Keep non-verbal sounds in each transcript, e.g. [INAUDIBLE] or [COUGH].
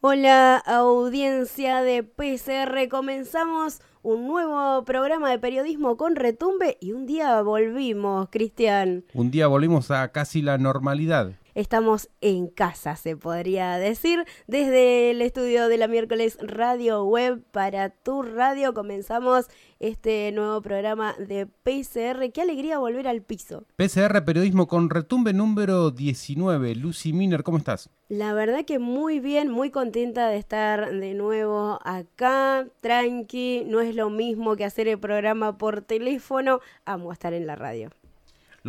Hola audiencia de PCR, comenzamos un nuevo programa de periodismo con retumbe y un día volvimos, Cristian. Un día volvimos a casi la normalidad. Estamos en casa, se podría decir. Desde el estudio de la miércoles Radio Web para tu radio comenzamos este nuevo programa de PCR. Qué alegría volver al piso. PCR Periodismo con Retumbe número 19. Lucy Miner, ¿cómo estás? La verdad que muy bien, muy contenta de estar de nuevo acá, tranqui. No es lo mismo que hacer el programa por teléfono. Amo estar en la radio.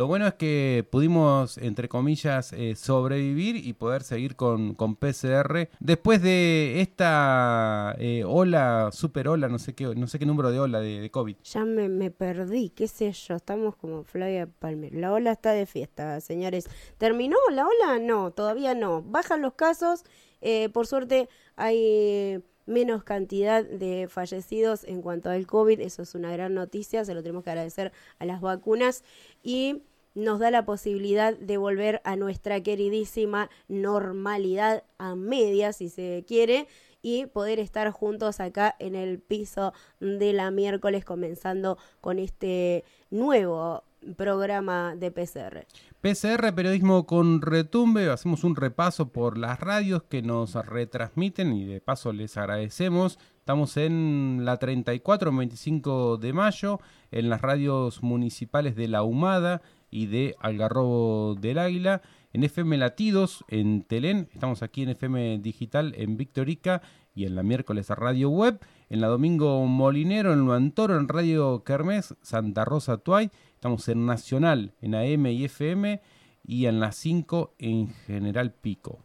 Lo bueno es que pudimos, entre comillas, eh, sobrevivir y poder seguir con, con PCR. Después de esta eh, ola, super ola, no sé qué, no sé qué número de ola de, COVID. Ya me, me, perdí, qué sé yo, estamos como Flavia Palmer. La ola está de fiesta, señores. ¿Terminó la ola? No, todavía no. Bajan los casos, eh, por suerte hay menos cantidad de fallecidos en cuanto al COVID. Eso es una gran noticia, se lo tenemos que agradecer a las vacunas y nos da la posibilidad de volver a nuestra queridísima normalidad a media, si se quiere, y poder estar juntos acá en el piso de la miércoles comenzando con este nuevo programa de PCR. PCR, periodismo con retumbe, hacemos un repaso por las radios que nos retransmiten y de paso les agradecemos. Estamos en la 34, 25 de mayo, en las radios municipales de La Humada y de Algarrobo del Águila, en FM Latidos, en Telén, estamos aquí en FM Digital, en Victorica y en la miércoles a Radio Web, en la Domingo Molinero, en Luantoro, en Radio Kermés, Santa Rosa Tuay, estamos en Nacional, en AM y FM, y en las 5 en General Pico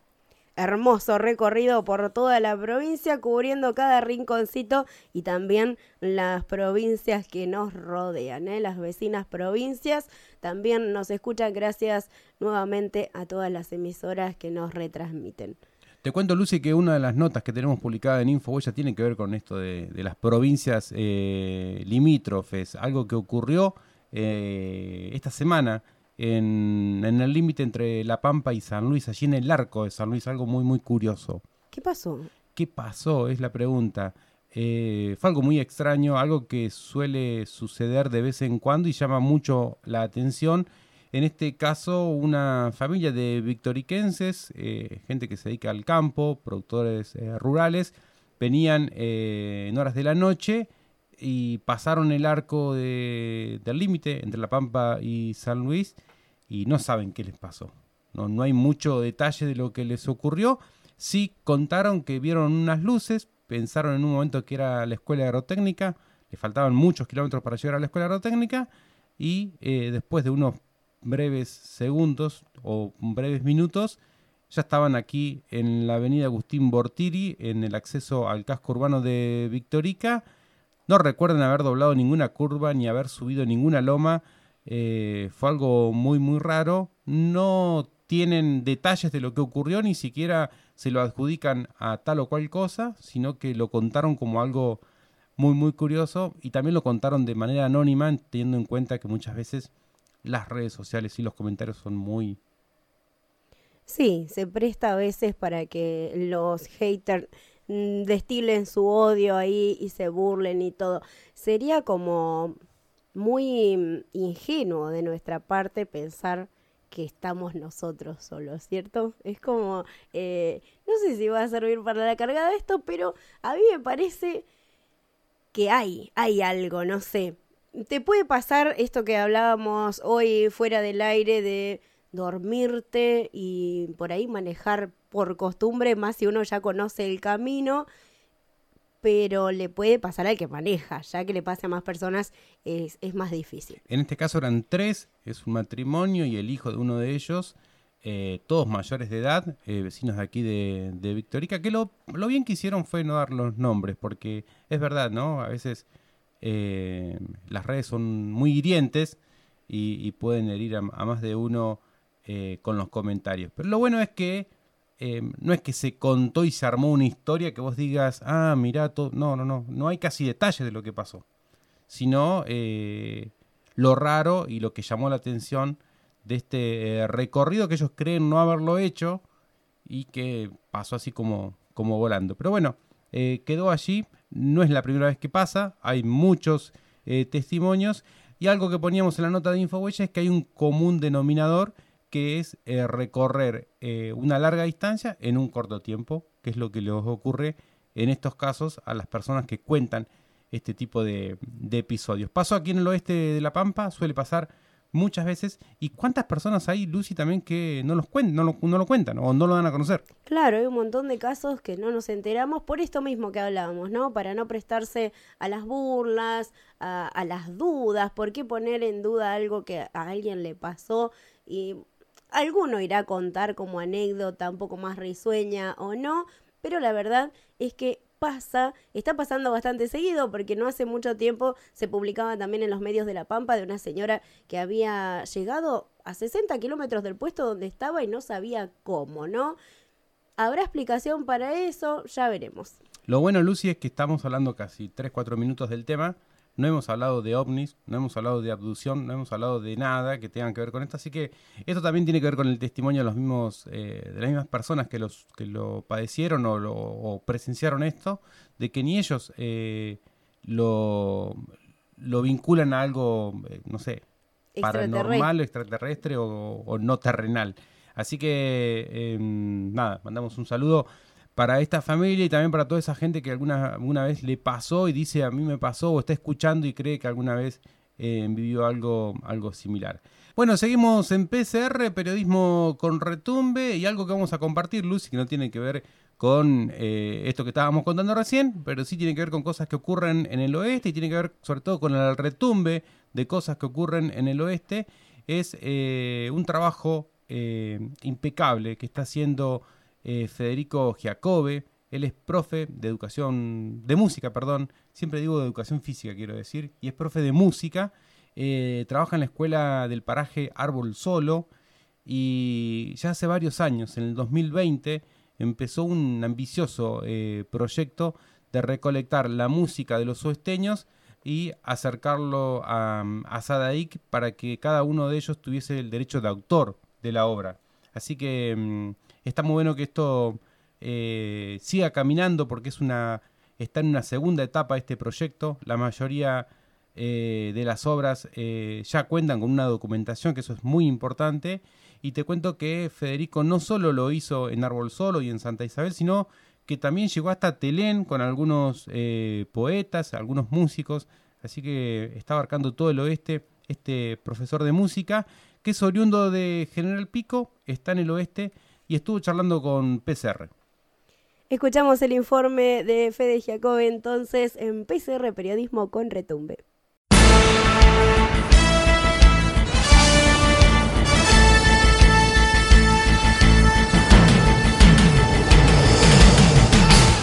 hermoso recorrido por toda la provincia, cubriendo cada rinconcito y también las provincias que nos rodean, ¿eh? las vecinas provincias. También nos escuchan gracias nuevamente a todas las emisoras que nos retransmiten. Te cuento, Lucy, que una de las notas que tenemos publicada en InfoWella tiene que ver con esto de, las provincias eh, limítrofes, algo que ocurrió eh, esta semana en, el límite entre La Pampa y San Luis, allí en el arco de San Luis, algo muy, muy curioso. ¿Qué pasó? ¿Qué pasó? Es la pregunta. Eh, fue algo muy extraño, algo que suele suceder de vez en cuando y llama mucho la atención. En este caso, una familia de victoriquenses, eh, gente que se dedica al campo, productores eh, rurales, venían en horas de la noche y pasaron el arco del límite entre La Pampa y San Luis y no saben qué les pasó. No, no hay mucho detalle de lo que les ocurrió. Sí contaron que vieron unas luces, pensaron en un momento que era la escuela aerotécnica, le faltaban muchos kilómetros para llegar a la escuela aerotécnica y eh, después de unos breves segundos o breves minutos ya estaban aquí en la avenida Agustín Bortiri, en el acceso al casco urbano de Victorica no recuerdan haber doblado ninguna curva ni haber subido ninguna loma. Eh, fue algo muy, muy raro. No tienen detalles de lo que ocurrió, ni siquiera se lo adjudican a tal o cual cosa, sino que lo contaron como algo muy, muy curioso y también lo contaron de manera anónima, teniendo en cuenta que muchas veces las redes sociales y los comentarios son muy... Sí, se presta a veces para que los haters destilen su odio ahí y se burlen y todo. Sería como muy ingenuo de nuestra parte pensar que estamos nosotros solos, ¿cierto? Es como, eh, no sé si va a servir para la cargada esto, pero a mí me parece que hay, hay algo, no sé. te puede pasar esto que hablábamos hoy fuera del aire de dormirte y por ahí manejar por costumbre, más si uno ya conoce el camino, pero le puede pasar al que maneja, ya que le pase a más personas es, más difícil. En este caso eran tres, es un matrimonio y el hijo de uno de ellos, eh, todos mayores de edad, eh, vecinos de aquí de, de Victorica, que lo, lo, bien que hicieron fue no dar los nombres, porque es verdad, ¿no? A veces eh, las redes son muy hirientes y, pueden herir a, más de uno con los comentarios. Pero lo bueno es que eh, no es que se contó y se armó una historia que vos digas, ah, mirá, todo. no, no, no, no hay casi detalles de lo que pasó, sino eh, lo raro y lo que llamó la atención de este eh, recorrido que ellos creen no haberlo hecho y que pasó así como, como volando. Pero bueno, eh, quedó allí, no es la primera vez que pasa, hay muchos testimonios y algo que poníamos en la nota de Infohuella es que hay un común denominador que es eh, recorrer eh, una larga distancia en un corto tiempo, que es lo que les ocurre en estos casos a las personas que cuentan este tipo de, episodios. Pasó aquí en el oeste de La Pampa, suele pasar muchas veces. ¿Y cuántas personas hay, Lucy, también que no, los cuen no, lo, no lo cuentan o no lo dan a conocer? Claro, hay un montón de casos que no nos enteramos por esto mismo que hablábamos, ¿no? Para no prestarse a las burlas, a, a las dudas, ¿por qué poner en duda algo que a alguien le pasó? Y alguno irá a contar como anécdota un poco más risueña o no, pero la verdad es que pasa, está pasando bastante seguido porque no hace mucho tiempo se publicaba también en los medios de La Pampa de una señora que había llegado a 60 kilómetros del puesto donde estaba y no sabía cómo, ¿no? ¿Habrá explicación para eso? Ya veremos. Lo bueno, Lucy, es que estamos hablando casi 3-4 minutos del tema no hemos hablado de ovnis, no hemos hablado de abducción, no hemos hablado de nada que tenga que ver con esto, así que esto también tiene que ver con el testimonio de los mismos, eh, de las mismas personas que los que lo padecieron o, lo, o presenciaron esto, de que ni ellos eh, lo, lo vinculan a algo, eh, no sé, paranormal, extraterrestre o, o, no terrenal. Así que em, nada, mandamos un saludo para esta familia y también para toda esa gente que alguna, alguna vez le pasó y dice a mí me pasó o está escuchando y cree que alguna vez eh, vivió algo, algo similar. Bueno, seguimos en PCR, periodismo con retumbe y algo que vamos a compartir, Lucy, que no tiene que ver con eh, esto que estábamos contando recién, pero sí tiene que ver con cosas que ocurren en el oeste y tiene que ver sobre todo con el retumbe de cosas que ocurren en el oeste. Es eh, un trabajo impecable que está haciendo eh, Federico Giacobbe. Él es profe de educación, de música, perdón. Siempre digo de educación física, quiero decir. Y es profe de música. Eh, trabaja en la escuela del paraje Árbol Solo. Y ya hace varios años, en el 2020, empezó un ambicioso eh, proyecto de recolectar la música de los oesteños y acercarlo a, a para que cada uno de ellos tuviese el derecho de autor de la obra. Así que mmm, está muy bueno que esto eh, siga caminando porque es una está en una segunda etapa este proyecto. La mayoría eh, de las obras eh, ya cuentan con una documentación, que eso es muy importante. Y te cuento que Federico no solo lo hizo en Árbol Solo y en Santa Isabel, sino que también llegó hasta Telén con algunos poetas, algunos músicos. Así que está abarcando todo el oeste este profesor de música, que es oriundo de General Pico, está en el oeste y estuvo charlando con PCR. Escuchamos el informe de Fede Giacobbe entonces en PCR Periodismo con Retumbe.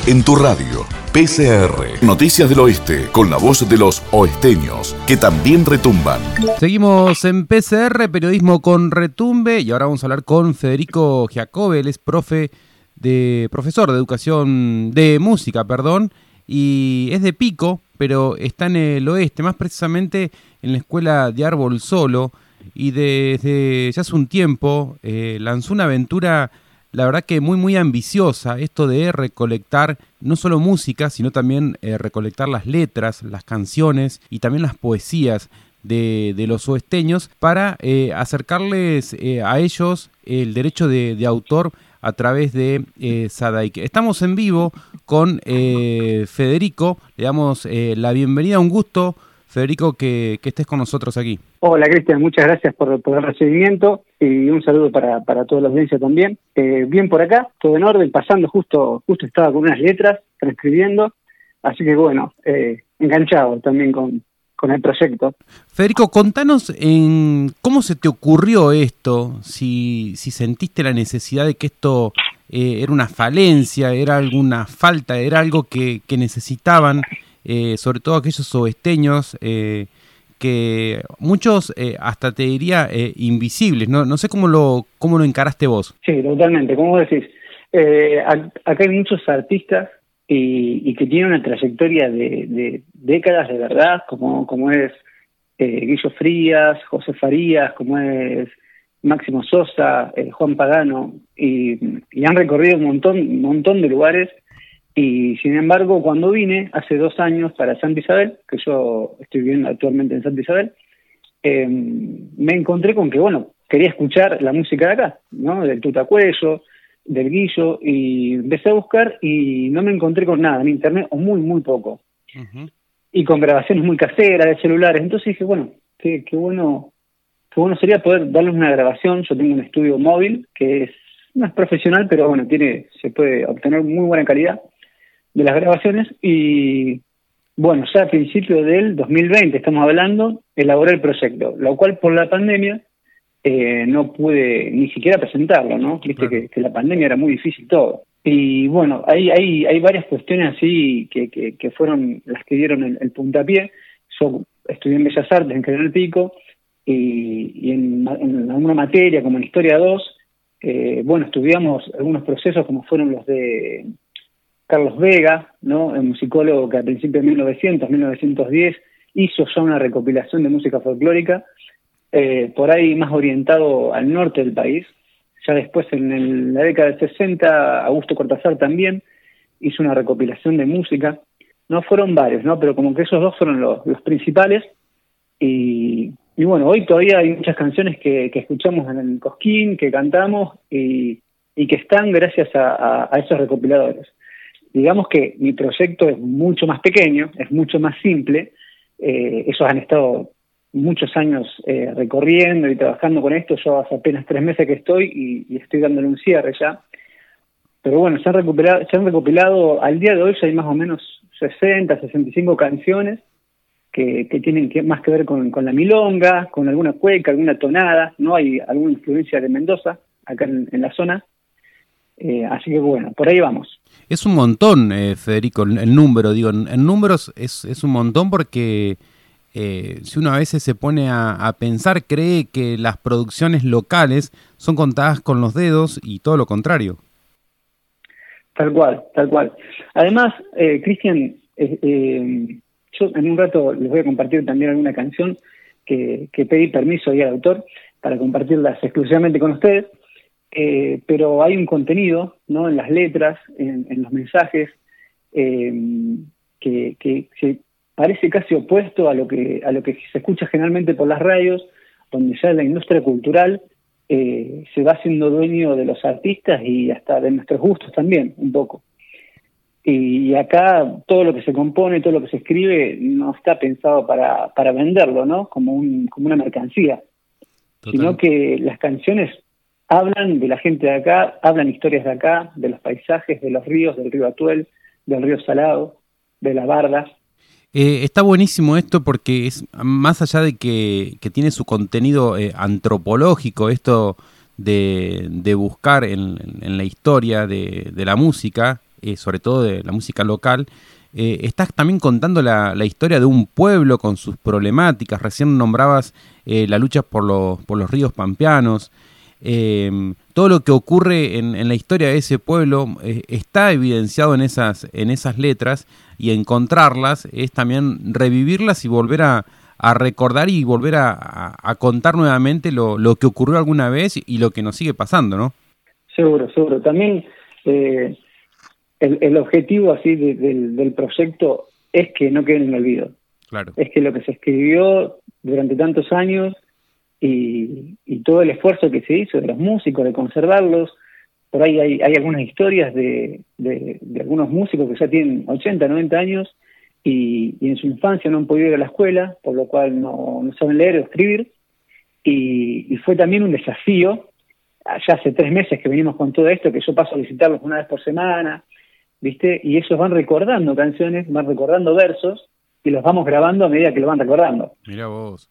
En tu radio, PCR, Noticias del Oeste, con la voz de los oesteños, que también retumban. Seguimos en PCR, periodismo con retumbe, y ahora vamos a hablar con Federico Giacobbe, él es profe de profesor de educación, de música, perdón, y es de Pico, pero está en el oeste, más precisamente en la escuela de Árbol Solo, y desde ya hace un tiempo eh, lanzó una aventura la verdad que muy muy ambiciosa esto de recolectar no solo música, sino también eh, recolectar las letras, las canciones y también las poesías de, de los oesteños para eh, acercarles eh, a ellos el derecho de, de, autor a través de eh. Estamos en vivo con Federico, le damos la bienvenida, un gusto. Federico, que, estés con nosotros aquí. Hola, Cristian, muchas gracias por, por el recibimiento y un saludo para, para toda la audiencia también. Eh, bien por acá, todo en orden, pasando justo, justo estaba con unas letras, transcribiendo, así que bueno, eh, enganchado también con, con el proyecto. Federico, contanos en cómo se te ocurrió esto, si, si sentiste la necesidad de que esto eh, era una falencia, era alguna falta, era algo que, que necesitaban, eh, sobre todo aquellos oesteños, eh, que muchos hasta te diría invisibles, ¿no? no sé cómo lo, cómo lo encaraste vos. Sí, totalmente, como decís, acá hay muchos artistas y, que tiene una trayectoria de, décadas de verdad, como, como es eh, Guillo Frías, José Farías, como es Máximo Sosa, eh, Juan Pagano, y, han recorrido un montón, un montón de lugares. Y sin embargo, cuando vine hace dos años para Santa Isabel, que yo estoy viviendo actualmente en Santa Isabel, eh, me encontré con que, bueno, quería escuchar la música de acá, ¿no? Del Tutacuello, del guillo y empecé a buscar y no me encontré con nada en internet o muy, muy poco. Y con grabaciones muy caseras de celulares. Entonces dije, bueno, qué, qué bueno qué bueno sería poder darles una grabación. Yo tengo un estudio móvil que es no es profesional, pero bueno, tiene se puede obtener muy buena calidad de las grabaciones y bueno, ya a principio del 2020 estamos hablando, elaboré el proyecto, lo cual por la pandemia eh, no pude ni siquiera presentarlo, ¿no? Viste que, la pandemia era muy difícil todo. Y bueno, hay, hay, hay varias cuestiones así que, que, fueron las que dieron el, puntapié. Yo estudié en Bellas Artes en General Pico y, en, alguna materia como en Historia 2, eh, bueno, estudiamos algunos procesos como fueron los de Carlos Vega, ¿no? El musicólogo que a principios de 1900, 1910 hizo ya una recopilación de música folclórica eh, por ahí más orientado al norte del país. Ya después, en la década del 60, Augusto Cortázar también hizo una recopilación de música. No fueron varios, ¿no? Pero como que esos dos fueron los, principales. Y, bueno, hoy todavía hay muchas canciones que, escuchamos en el Cosquín, que cantamos y, que están gracias a, esos recopiladores. Digamos que mi proyecto es mucho más pequeño, es mucho más simple. Eh, esos han estado muchos años eh, recorriendo y trabajando con esto. Yo hace apenas tres meses que estoy y, estoy dándole un cierre ya. Pero bueno, se han, recuperado, se han recopilado, al día de hoy hay más o menos 60, 65 canciones que, tienen que, más que ver con, con, la milonga, con alguna cueca, alguna tonada, no hay alguna influencia de Mendoza acá en, la zona. Eh, así que bueno, por ahí vamos. Es un montón, eh, Federico, el número, digo, en números es, un montón porque eh, si uno a veces se pone a, pensar, cree que las producciones locales son contadas con los dedos y todo lo contrario. Tal cual, tal cual. Además, eh, Cristian, eh, yo en un rato les voy a compartir también alguna canción que, pedí permiso ahí al autor para compartirlas exclusivamente con ustedes, pero hay un contenido ¿no? en las letras, en, los mensajes, que, que se parece casi opuesto a lo que a lo que se escucha generalmente por las radios, donde ya la industria cultural eh, se va haciendo dueño de los artistas y hasta de nuestros gustos también, un poco. Y acá todo lo que se compone, todo lo que se escribe, no está pensado para, para venderlo, ¿no? Como, un, como una mercancía, sino que las canciones hablan de la gente de acá, hablan historias de acá, de los paisajes, de los ríos, del río Atuel, del río Salado, de la Barda, eh, está buenísimo esto porque es más allá de que, tiene su contenido eh, antropológico, esto de, buscar en, la historia de, la música, eh, sobre todo de la música local, estás también contando la, historia de un pueblo con sus problemáticas. Recién nombrabas la lucha por los, por los ríos pampeanos. Todo lo que ocurre en, en, la historia de ese pueblo está evidenciado en esas, en esas letras y encontrarlas es también revivirlas y volver a, recordar y volver a, contar nuevamente lo, lo, que ocurrió alguna vez y lo que nos sigue pasando, ¿no? Seguro, seguro. También eh, el, objetivo así del, proyecto es que no quede en el olvido. Claro. Es que lo que se escribió durante tantos años y, y todo el esfuerzo que se hizo de los músicos, de conservarlos, por ahí hay, hay algunas historias de, algunos músicos que ya tienen 80, 90 años y, en su infancia no han podido ir a la escuela, por lo cual no, saben leer o escribir. Y, fue también un desafío, ya hace tres meses que venimos con todo esto, que yo paso a visitarlos una vez por semana, ¿viste? Y ellos van recordando canciones, van recordando versos, y los vamos grabando a medida que lo van recordando. Mira vos.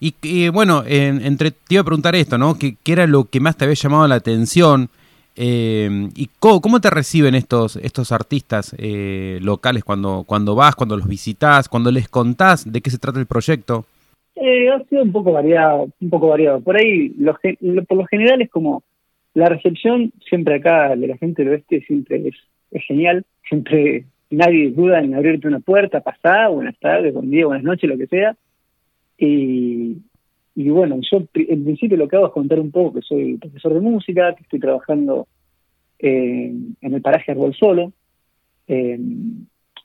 Y, bueno, entre, te iba a preguntar esto, ¿no? ¿Qué, ¿Qué, era lo que más te había llamado la atención? Eh, ¿Y cómo, te reciben estos, estos artistas eh, locales cuando, cuando vas, cuando los visitas, cuando les contás de qué se trata el proyecto? Eh, ha sido un poco variado, un poco variado. Por ahí, por lo general es como la recepción siempre acá de la gente del oeste siempre es, es genial, siempre nadie duda en abrirte una puerta, pasar, buenas tardes, buen día, buenas noches, lo que sea. Y, y bueno, yo en principio lo que hago es contar un poco que soy profesor de música, que estoy trabajando en el paraje Arbol Solo, eh,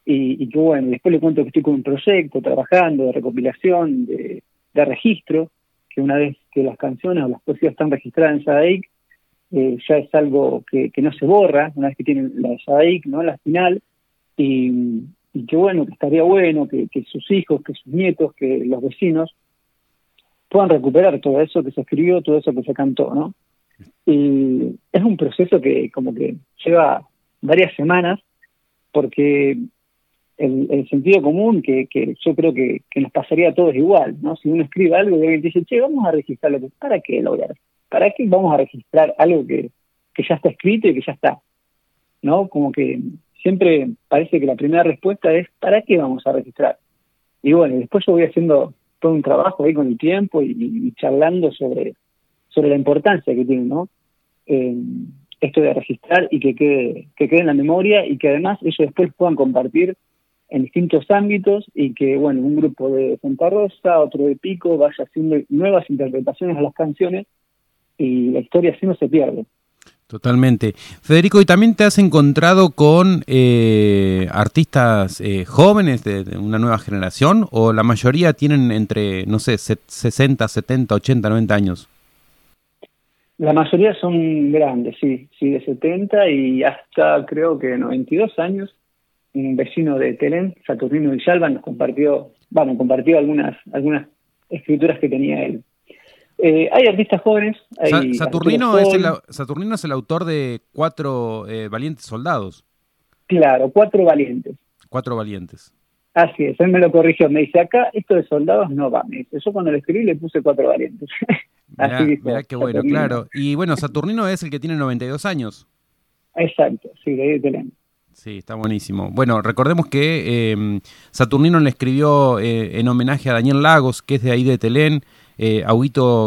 y, que bueno, después le cuento que estoy con un proyecto trabajando de recopilación, de, registro, que una vez que las canciones o las poesías están registradas en Sadaic, eh, ya es algo que, no se borra, una vez que tienen la Sadaic, ¿no? la final, y, y que bueno, que estaría bueno que sus hijos, que sus nietos, que los vecinos puedan recuperar todo eso que se escribió, todo eso que se cantó, ¿no? Y es un proceso que como que lleva varias semanas porque el, sentido común que, yo creo que, nos pasaría a todos igual, ¿no? Si uno escribe algo y alguien dice, che, vamos a registrarlo, ¿para qué lo voy a ¿Para qué vamos a registrar algo que, que ya está escrito y que ya está? ¿No? Como que siempre parece que la primera respuesta es, ¿para qué vamos a registrar? Y bueno, después yo voy haciendo todo un trabajo ahí con el tiempo y, charlando sobre, sobre la importancia que tiene, ¿no? Esto de registrar y que quede, que quede en la memoria y que además ellos después puedan compartir en distintos ámbitos y que, bueno, un grupo de Santa Rosa, otro de Pico, vaya haciendo nuevas interpretaciones a las canciones y la historia así no se pierde. Totalmente. Federico, ¿y también te has encontrado con eh, artistas eh, jóvenes de, una nueva generación o la mayoría tienen entre, no sé, 60, 70, 80, 90 años? La mayoría son grandes, sí, sí, de 70 y hasta creo que 92 años. Un vecino de Telén, Saturnino Villalba, nos compartió, bueno, compartió algunas, algunas escrituras que tenía él. Eh, hay artistas jóvenes. Saturnino, es el, Saturnino es el autor de Cuatro eh, Valientes Soldados. Claro, Cuatro Valientes. Cuatro Valientes. Así es, él me lo corrigió. Me dice, acá esto de soldados no va. Me dice, yo cuando lo escribí le puse Cuatro Valientes. [LAUGHS] Así mirá qué bueno, claro. Y bueno, Saturnino es el que tiene 92 años. Exacto, sí, de ahí de Sí, está buenísimo. Bueno, recordemos que eh, Saturnino le escribió en homenaje a Daniel Lagos, que es de ahí de Telén, eh, a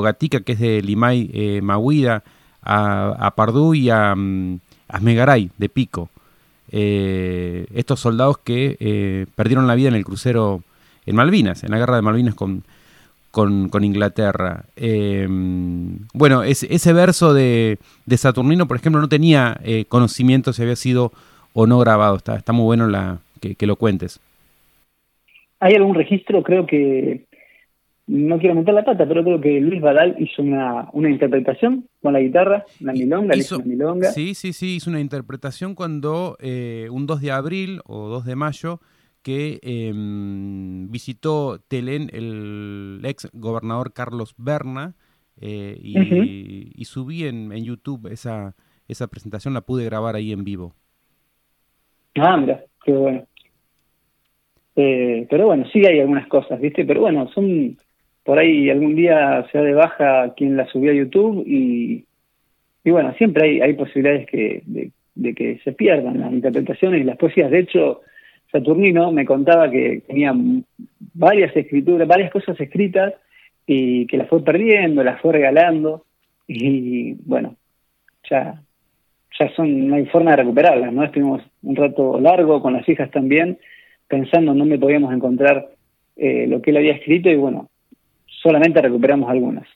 Gatica, que es de Limay eh, Mahuida, a, Pardú y a, mm, Asmegaray, de Pico. Eh, estos soldados que eh, perdieron la vida en el crucero en Malvinas, en la guerra de Malvinas con, con, Inglaterra. bueno, ese verso de, Saturnino, por ejemplo, no tenía conocimiento si había sido o no grabado. Está, muy bueno que, que, lo cuentes. ¿Hay algún registro? Creo que no quiero meter la pata, pero creo que Luis Badal hizo una, una interpretación con la guitarra, la milonga, hizo, la milonga. Sí, sí, sí, hizo una interpretación cuando eh, un 2 de abril o 2 de mayo que em, visitó Telén el ex gobernador Carlos Berna eh, y, subí en, en, YouTube esa, esa presentación, la pude grabar ahí en vivo. Ah, mira, qué bueno. Eh, pero bueno, sí hay algunas cosas, ¿viste? Pero bueno, son por ahí algún día se de baja quien la subió a YouTube y, y bueno, siempre hay, hay posibilidades que, de, que se pierdan las interpretaciones y las poesías. De hecho, Saturnino me contaba que tenía varias escrituras, varias cosas escritas y que las fue perdiendo, las fue regalando y bueno, ya, ya son, no hay forma de recuperarlas, ¿no? Estuvimos un rato largo con las hijas también pensando en dónde podíamos encontrar eh, lo que él había escrito y bueno, solamente recuperamos algunas.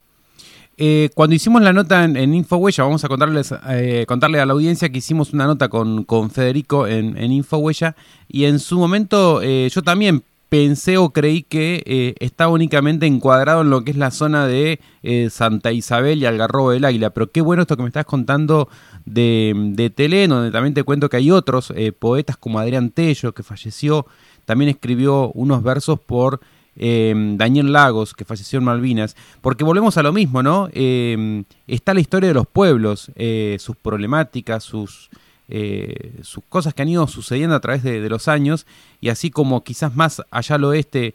Eh, cuando hicimos la nota en, en Infohuella, vamos a contarles, eh, contarle a la audiencia que hicimos una nota con, Federico en, en Infohuella y en su momento eh, yo también pensé o creí que estaba únicamente encuadrado en lo que es la zona de Santa Isabel y Algarrobo del Águila, pero qué bueno esto que me estás contando de, de Telén, donde también te cuento que hay otros poetas como Adrián Tello, que falleció, también escribió unos versos por eh, Daniel Lagos, que falleció en Malvinas, porque volvemos a lo mismo, ¿no? Eh, está la historia de los pueblos, sus problemáticas, sus, sus cosas que han ido sucediendo a través de, los años, y así como quizás más allá al oeste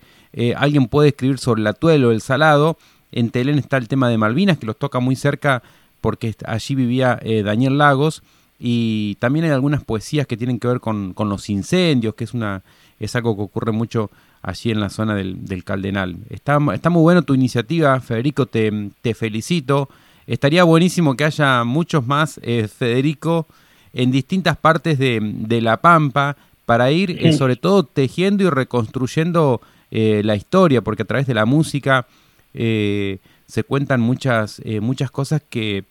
alguien puede escribir sobre el atuelo, el salado, en Telén está el tema de Malvinas, que los toca muy cerca porque allí vivía eh, Daniel Lagos, y también hay algunas poesías que tienen que ver con, con, los incendios, que es, una, es algo que ocurre mucho allí en la zona del, del Caldenal. Está, está, muy bueno tu iniciativa, Federico, te, te, felicito. Estaría buenísimo que haya muchos más, eh, Federico, en distintas partes de, de La Pampa, para ir eh, sobre todo tejiendo y reconstruyendo eh, la historia, porque a través de la música se cuentan muchas, muchas cosas que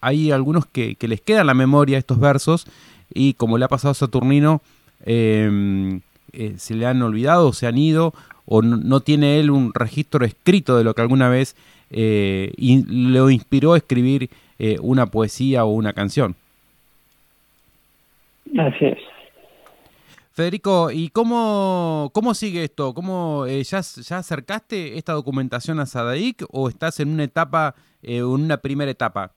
hay algunos que, les quedan la memoria estos versos y como le ha pasado a Saturnino, em, eh, se le han olvidado, o se han ido, o no, tiene él un registro escrito de lo que alguna vez eh, lo inspiró a escribir una poesía o una canción. Así es. Federico, ¿y cómo, cómo sigue esto? ¿Cómo, eh, ya, ¿Ya acercaste esta documentación a Sadaic o estás en una etapa, eh, en una primera etapa?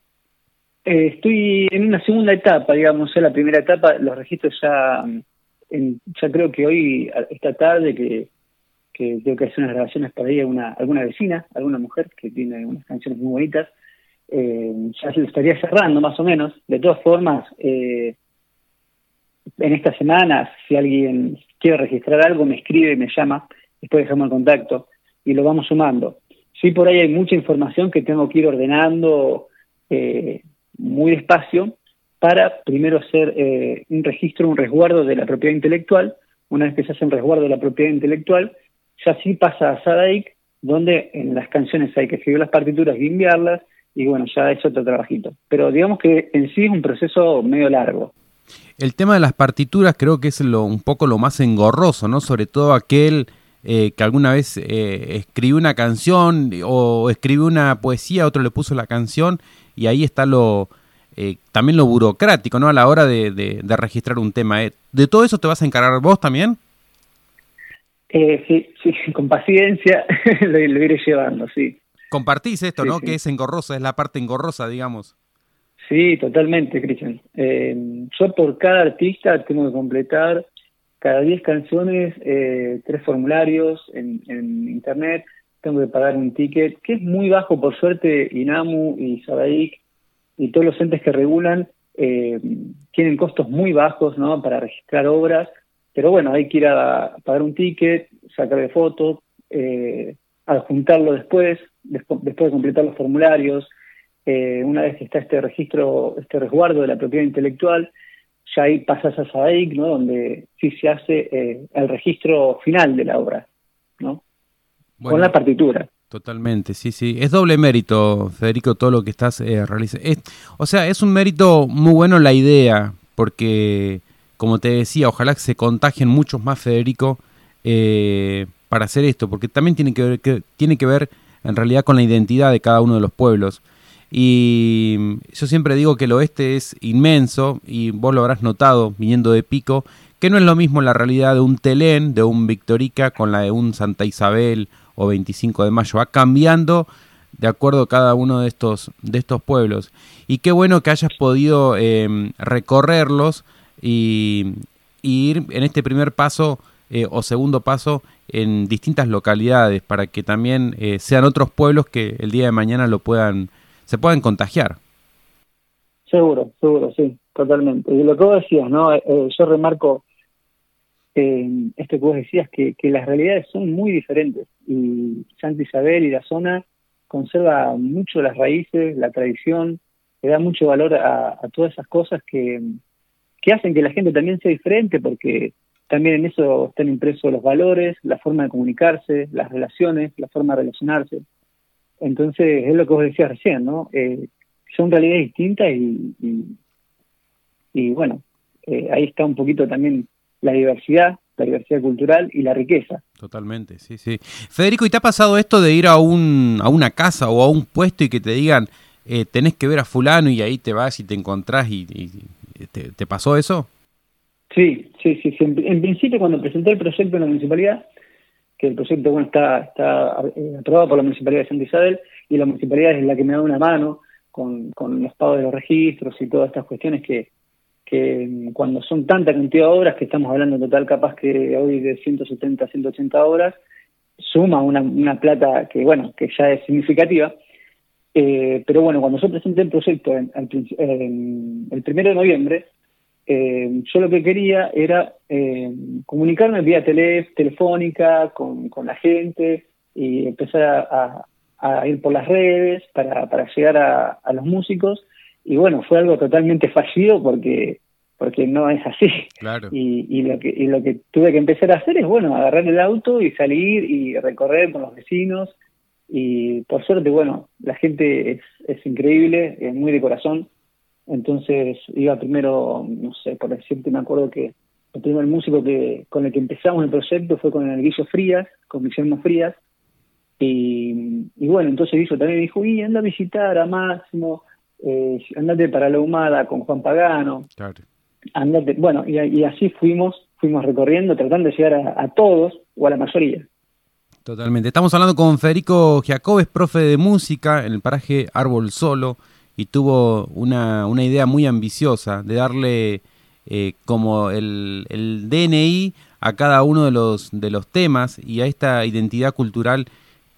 Eh, estoy en una segunda etapa, digamos, en la primera etapa, los registros ya, en, ya creo que hoy, esta tarde, que, que tengo que hacer unas grabaciones para ir a una, alguna vecina, alguna mujer que tiene unas canciones muy bonitas, eh, ya se lo estaría cerrando más o menos. De todas formas, eh, en esta semana, si alguien quiere registrar algo, me escribe, me llama, después dejamos el contacto y lo vamos sumando. Sí, por ahí hay mucha información que tengo que ir ordenando eh, muy despacio para primero hacer eh, un registro, un resguardo de la propiedad intelectual. Una vez que se hace un resguardo de la propiedad intelectual, ya sí pasa a SADAIC, donde en las canciones hay que escribir las partituras y enviarlas, y bueno, ya es otro trabajito. Pero digamos que en sí es un proceso medio largo. El tema de las partituras creo que es lo, un poco lo más engorroso, ¿no? Sobre todo aquel eh, que alguna vez eh, escribió una canción o escribió una poesía, otro le puso la canción y ahí está lo eh, también lo burocrático, ¿no? A la hora de, de, de registrar un tema. ¿eh? ¿De todo eso te vas a encargar vos también? Eh, sí, sí, [LAUGHS] con paciencia [LAUGHS] lo, lo, iré llevando, sí. Compartís esto, sí, ¿no? Sí. Que es engorrosa, es la parte engorrosa, digamos. Sí, totalmente, Cristian. Yo por cada artista tengo que completar cada 10 canciones, tres formularios en, en, internet, tengo que pagar un ticket, que es muy bajo, por suerte, INAMU y Sadaic y todos los entes que regulan eh, tienen costos muy bajos ¿no? para registrar obras, pero bueno, hay que ir a pagar un ticket, sacarle fotos, eh, adjuntarlo después, después de completar los formularios, eh, una vez que está este registro, este resguardo de la propiedad intelectual, ya ahí pasas a SADAIC, ¿no? donde sí se hace eh, el registro final de la obra, ¿no? Bueno, con la partitura. Totalmente, sí, sí. Es doble mérito, Federico, todo lo que estás eh, realizando. O sea, es un mérito muy bueno la idea, porque, como te decía, ojalá que se contagien muchos más, Federico, eh, para hacer esto, porque también tiene que, ver, que, tiene que ver en realidad con la identidad de cada uno de los pueblos. Y yo siempre digo que el oeste es inmenso, y vos lo habrás notado viniendo de Pico, que no es lo mismo la realidad de un Telén, de un Victorica, con la de un Santa Isabel o 25 de Mayo. Va cambiando de acuerdo a cada uno de estos, de estos pueblos. Y qué bueno que hayas podido eh, recorrerlos y, ir en este primer paso eh, o segundo paso en distintas localidades para que también eh, sean otros pueblos que el día de mañana lo puedan se pueden contagiar. Seguro, seguro, sí, totalmente. Y lo que vos decías, ¿no? Eh, yo remarco eh, esto que vos decías, que, que, las realidades son muy diferentes y Santa Isabel y la zona conserva mucho las raíces, la tradición, le da mucho valor a, todas esas cosas que, que hacen que la gente también sea diferente, porque también en eso están impresos los valores, la forma de comunicarse, las relaciones, la forma de relacionarse. Entonces, es lo que vos decías recién, ¿no? Eh, son realidades distintas y, y, y bueno, eh, ahí está un poquito también la diversidad, la diversidad cultural y la riqueza. Totalmente, sí, sí. Federico, ¿y te ha pasado esto de ir a, un, a una casa o a un puesto y que te digan, eh, tenés que ver a fulano y ahí te vas y te encontrás y, te, pasó eso? Sí, sí, sí, En, principio cuando presenté el proyecto en la municipalidad, que el proyecto bueno está, está eh, aprobado por la municipalidad de Santa Isabel y la municipalidad es la que me da una mano con, con los pagos de los registros y todas estas cuestiones que, que cuando son tanta cantidad de obras, que estamos hablando en total capaz que hoy de 170, 180 horas, suma una, una plata que, bueno, que ya es significativa. Eh, pero bueno, cuando yo presenté el proyecto en, el primero de noviembre, eh, yo lo que quería era eh, comunicarme vía tele, telefónica con, con, la gente y empezar a, a, ir por las redes para, para llegar a, a los músicos. Y bueno, fue algo totalmente fallido porque porque no es así. Y, y, lo que, y lo que tuve que empezar a hacer es, bueno, agarrar el auto y salir y recorrer con los vecinos. Y por suerte, bueno, la gente es, es increíble, es muy de corazón. Entonces iba primero, no sé, por decirte, me acuerdo que el primer músico que con el que empezamos el proyecto fue con el Guillo Frías, con Guillermo Frías. Y, y bueno, entonces Guillo también dijo, y anda a visitar a Máximo, eh, andate para la Humada con Juan Pagano. Claro andate, bueno, y, así fuimos, fuimos recorriendo, tratando de llegar a, todos o a la mayoría. Totalmente. Estamos hablando con Federico Giacobes, profe de música en el paraje Árbol Solo, y tuvo una, una idea muy ambiciosa de darle eh, como el, el, DNI a cada uno de los, de los temas y a esta identidad cultural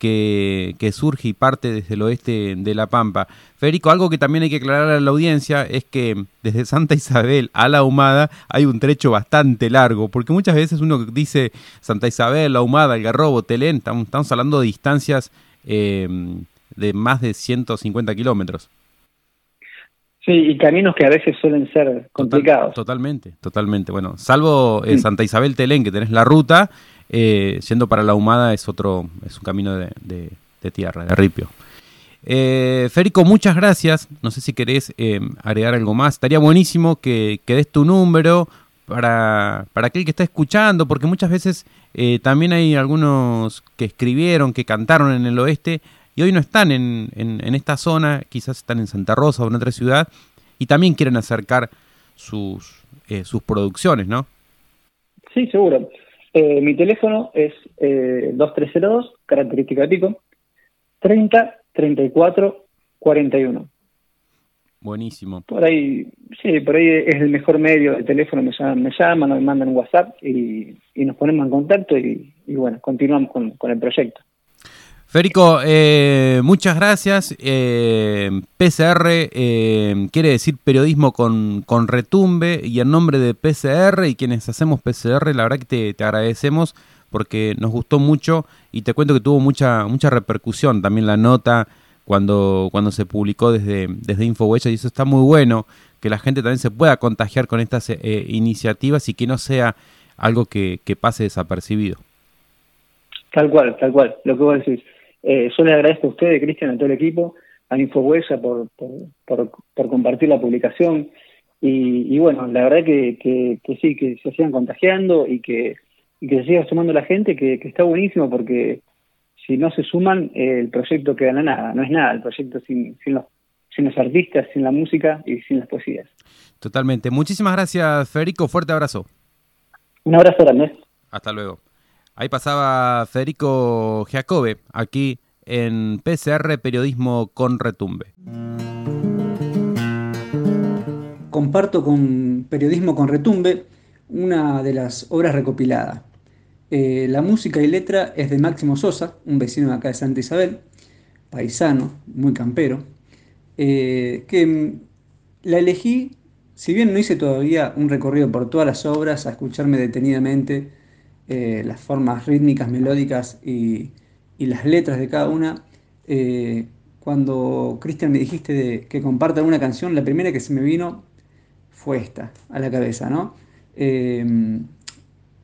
que, surge y parte desde el oeste de La Pampa. Federico, algo que también hay que aclarar a la audiencia es que desde Santa Isabel a La Humada hay un trecho bastante largo, porque muchas veces uno dice Santa Isabel, La Humada, El Garrobo, Telén, estamos, hablando de distancias em, de más de 150 kilómetros. Sí, y caminos que a veces suelen ser complicados. totalmente, totalmente. Bueno, salvo eh, Santa Isabel Telén, que tenés la ruta, eh, yendo para la humada es otro, es un camino de, de, tierra, de ripio. Eh, Férico, muchas gracias. No sé si querés eh, agregar algo más. Estaría buenísimo que, que des tu número para, para aquel que está escuchando, porque muchas veces eh, también hay algunos que escribieron, que cantaron en el oeste y hoy no están en, en, esta zona, quizás están en Santa Rosa o en otra ciudad y también quieren acercar sus, sus producciones, ¿no? Sí, seguro. Eh, mi teléfono es eh, 2302, característica de pico, 30 34 41. Buenísimo. Por ahí, sí, por ahí es el mejor medio de teléfono, me llaman, me, llaman me mandan un WhatsApp y, nos ponemos en contacto y, bueno, continuamos con el proyecto. Federico, eh, muchas gracias. Eh, PCR eh, quiere decir periodismo con, con, retumbe y en nombre de PCR y quienes hacemos PCR, la verdad que te, agradecemos porque nos gustó mucho y te cuento que tuvo mucha mucha repercusión también la nota cuando, cuando se publicó desde, desde y eso está muy bueno que la gente también se pueda contagiar con estas iniciativas y que no sea algo que, que pase desapercibido. Tal cual, tal cual, lo que vos decís. Eh, yo le agradezco a ustedes, Cristian, a todo el equipo, a Infohuella por, por, por, compartir la publicación. Y, bueno, la verdad que, que, sí, que se sigan contagiando y que, y que se siga sumando la gente, que, está buenísimo porque si no se suman, el proyecto queda en nada, no es nada el proyecto sin, sin, los, sin los artistas, sin la música y sin las poesías. Totalmente. Muchísimas gracias, Federico. Fuerte abrazo. Un abrazo grande. Hasta luego. Ahí pasaba Federico Giacobbe, aquí en PCR Periodismo con Retumbe. Comparto con Periodismo con Retumbe una de las obras recopiladas. Eh, la música y letra es de Máximo Sosa, un vecino de acá de Santa Isabel, paisano, muy campero, eh, que la elegí, si bien no hice todavía un recorrido por todas las obras, a escucharme detenidamente eh, las formas rítmicas, melódicas y, las letras de cada una. Eh, cuando Cristian me dijiste que comparta una canción, la primera que se me vino fue esta, a la cabeza, ¿no? Eh,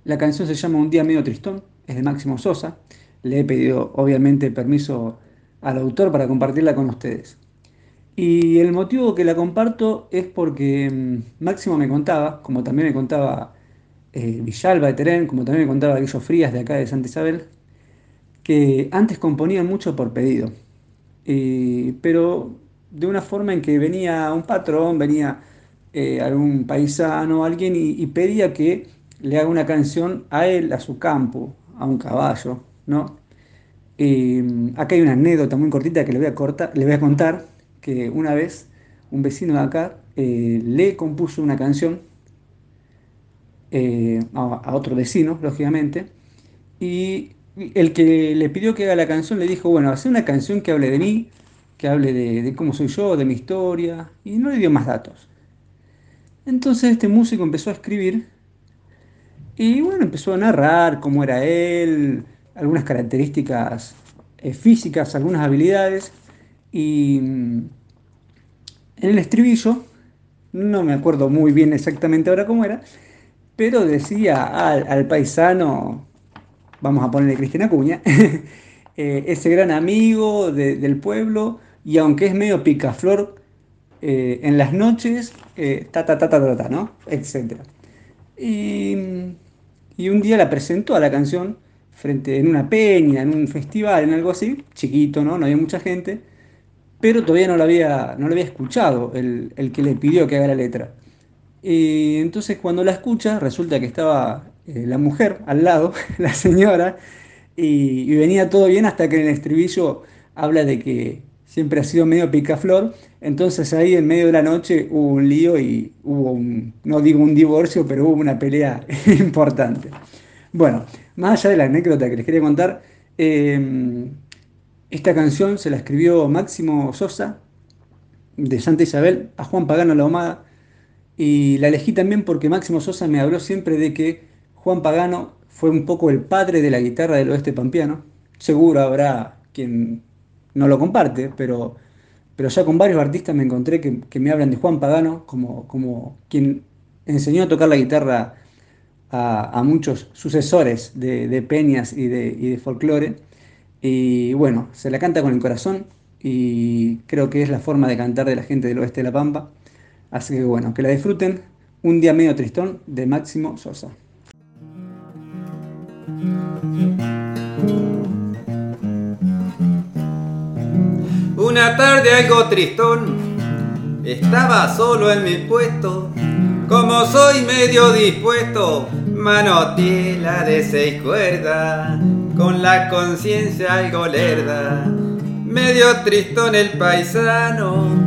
la canción se llama Un día medio tristón, es de Máximo Sosa. Le he pedido, obviamente, permiso al autor para compartirla con ustedes. Y el motivo que la comparto es porque mm, Máximo me contaba, como también me contaba eh, Villalba de Terén, como también me contaba Guillo Frías de acá de Santa Isabel, que antes componían mucho por pedido. pero de una forma en que venía un patrón, venía eh, algún paisano, alguien y, pedía que le haga una canción a él, a su campo, a un caballo, ¿no? acá hay una anécdota muy cortita que le voy a, cortar, le voy a contar, que una vez un vecino de acá eh, le compuso una canción eh, a, otro vecino, lógicamente, y el que le pidió que haga la canción le dijo, bueno, hace una canción que hable de mí, que hable de, cómo soy yo, de mi historia, y no le dio más datos. Entonces este músico empezó a escribir y bueno, empezó a narrar cómo era él, algunas características eh, físicas, algunas habilidades, y mm, en el estribillo, no me acuerdo muy bien exactamente ahora cómo era, pero decía al, paisano, vamos a ponerle Cristina Cuña, [LAUGHS] eh, ese gran amigo del pueblo, y aunque es medio picaflor, eh, en las noches, eh, ta, ta, ta, ta, ta, ¿no? Etcétera. Y, un día la presentó a la canción frente en una peña, en un festival, en algo así, chiquito, ¿no? No había mucha gente, pero todavía no lo había, no había escuchado el, el que le pidió que haga la letra. Y entonces cuando la escucha, resulta que estaba eh, la mujer al lado, [LAUGHS] la señora, y, venía todo bien hasta que en el estribillo habla de que siempre ha sido medio picaflor, entonces ahí en medio de la noche hubo un lío y hubo un, no digo un divorcio, pero hubo una pelea [LAUGHS] importante. Bueno, más allá de la anécdota que les quería contar, em, esta canción se la escribió Máximo Sosa de Santa Isabel a Juan Pagano La Humada y la elegí también porque Máximo Sosa me habló siempre de que Juan Pagano fue un poco el padre de la guitarra del oeste pampeano. Seguro habrá quien no lo comparte, pero, pero ya con varios artistas me encontré que, me hablan de Juan Pagano como, como quien enseñó a tocar la guitarra a, muchos sucesores de, peñas y de, y de folclore. Y bueno, se la canta con el corazón y creo que es la forma de cantar de la gente del oeste de La Pampa. Así que bueno, que la disfruten. Un día medio tristón de Máximo Sosa. Una tarde algo tristón, estaba solo en mi puesto, como soy medio dispuesto, manoteé la de seis cuerdas, con la conciencia algo lerda, medio tristón el paisano,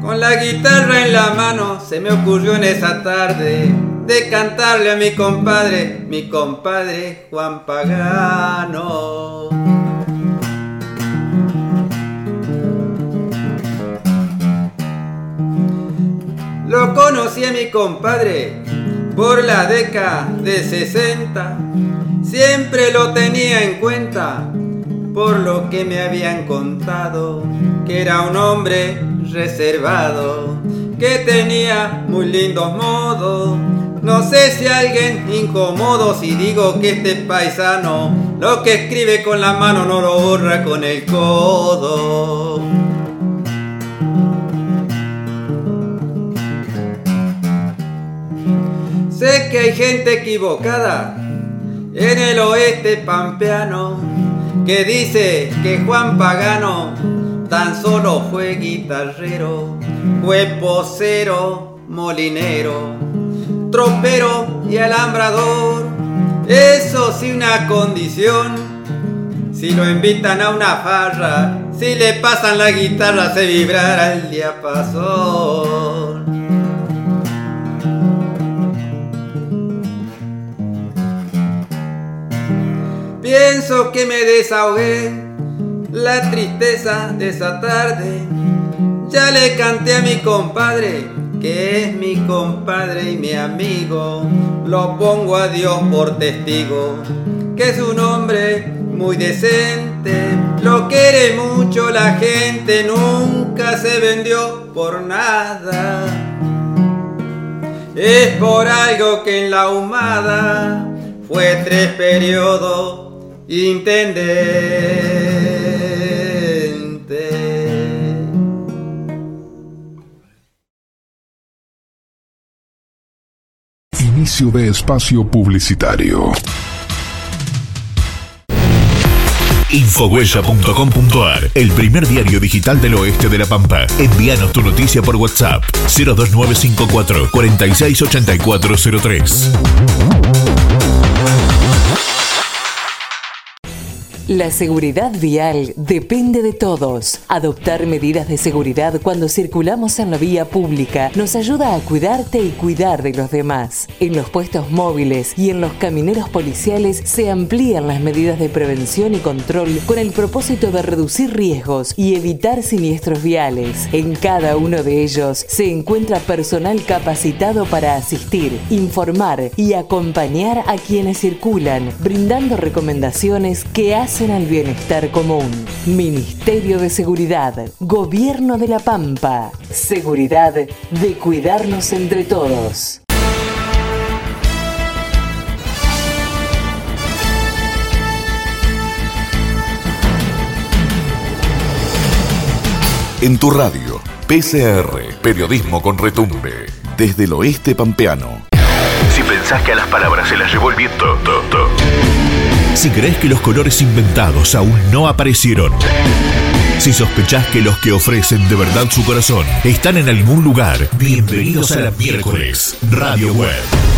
con la guitarra en la mano, se me ocurrió en esa tarde de cantarle a mi compadre, mi compadre Juan Pagano. Lo conocí a mi compadre por la década de 60. Siempre lo tenía en cuenta por lo que me habían contado, que era un hombre reservado, que tenía muy lindos modos. No sé si alguien incomodo si digo que este paisano lo que escribe con la mano no lo borra con el codo. Sé que hay gente equivocada en el oeste pampeano que dice que Juan Pagano tan solo fue guitarrero, fue posero, molinero, tropero y alambrador. Eso sí una condición. Si lo invitan a una farra, si le pasan la guitarra se vibrará el diapasón. Pienso que me desahogué la tristeza de esa tarde. Ya le canté a mi compadre, que es mi compadre y mi amigo. Lo pongo a Dios por testigo, que es un hombre muy decente. Lo quiere mucho la gente, nunca se vendió por nada. Es por algo que en la humada fue tres periodos intendente. Inicio de espacio publicitario. Infohuella.com.ar, el primer diario digital del oeste de La Pampa. Envíanos tu noticia por WhatsApp 02954 468403. La seguridad vial depende de todos. Adoptar medidas de seguridad cuando circulamos en la vía pública nos ayuda a cuidarte y cuidar de los demás. En los puestos móviles y en los camineros policiales se amplían las medidas de prevención y control con el propósito de reducir riesgos y evitar siniestros viales. En cada uno de ellos se encuentra personal capacitado para asistir, informar y acompañar a quienes circulan, brindando recomendaciones que hacen al bienestar común. Ministerio de Seguridad, Gobierno de la Pampa. Seguridad de cuidarnos entre todos. En tu radio, PCR, periodismo con retumbe, desde el oeste pampeano. Si pensás que a las palabras se las llevó el viento, to, to. Si crees que los colores inventados aún no aparecieron. Si sospechás que los que ofrecen de verdad su corazón están en algún lugar, bienvenidos a la miércoles Radio Web.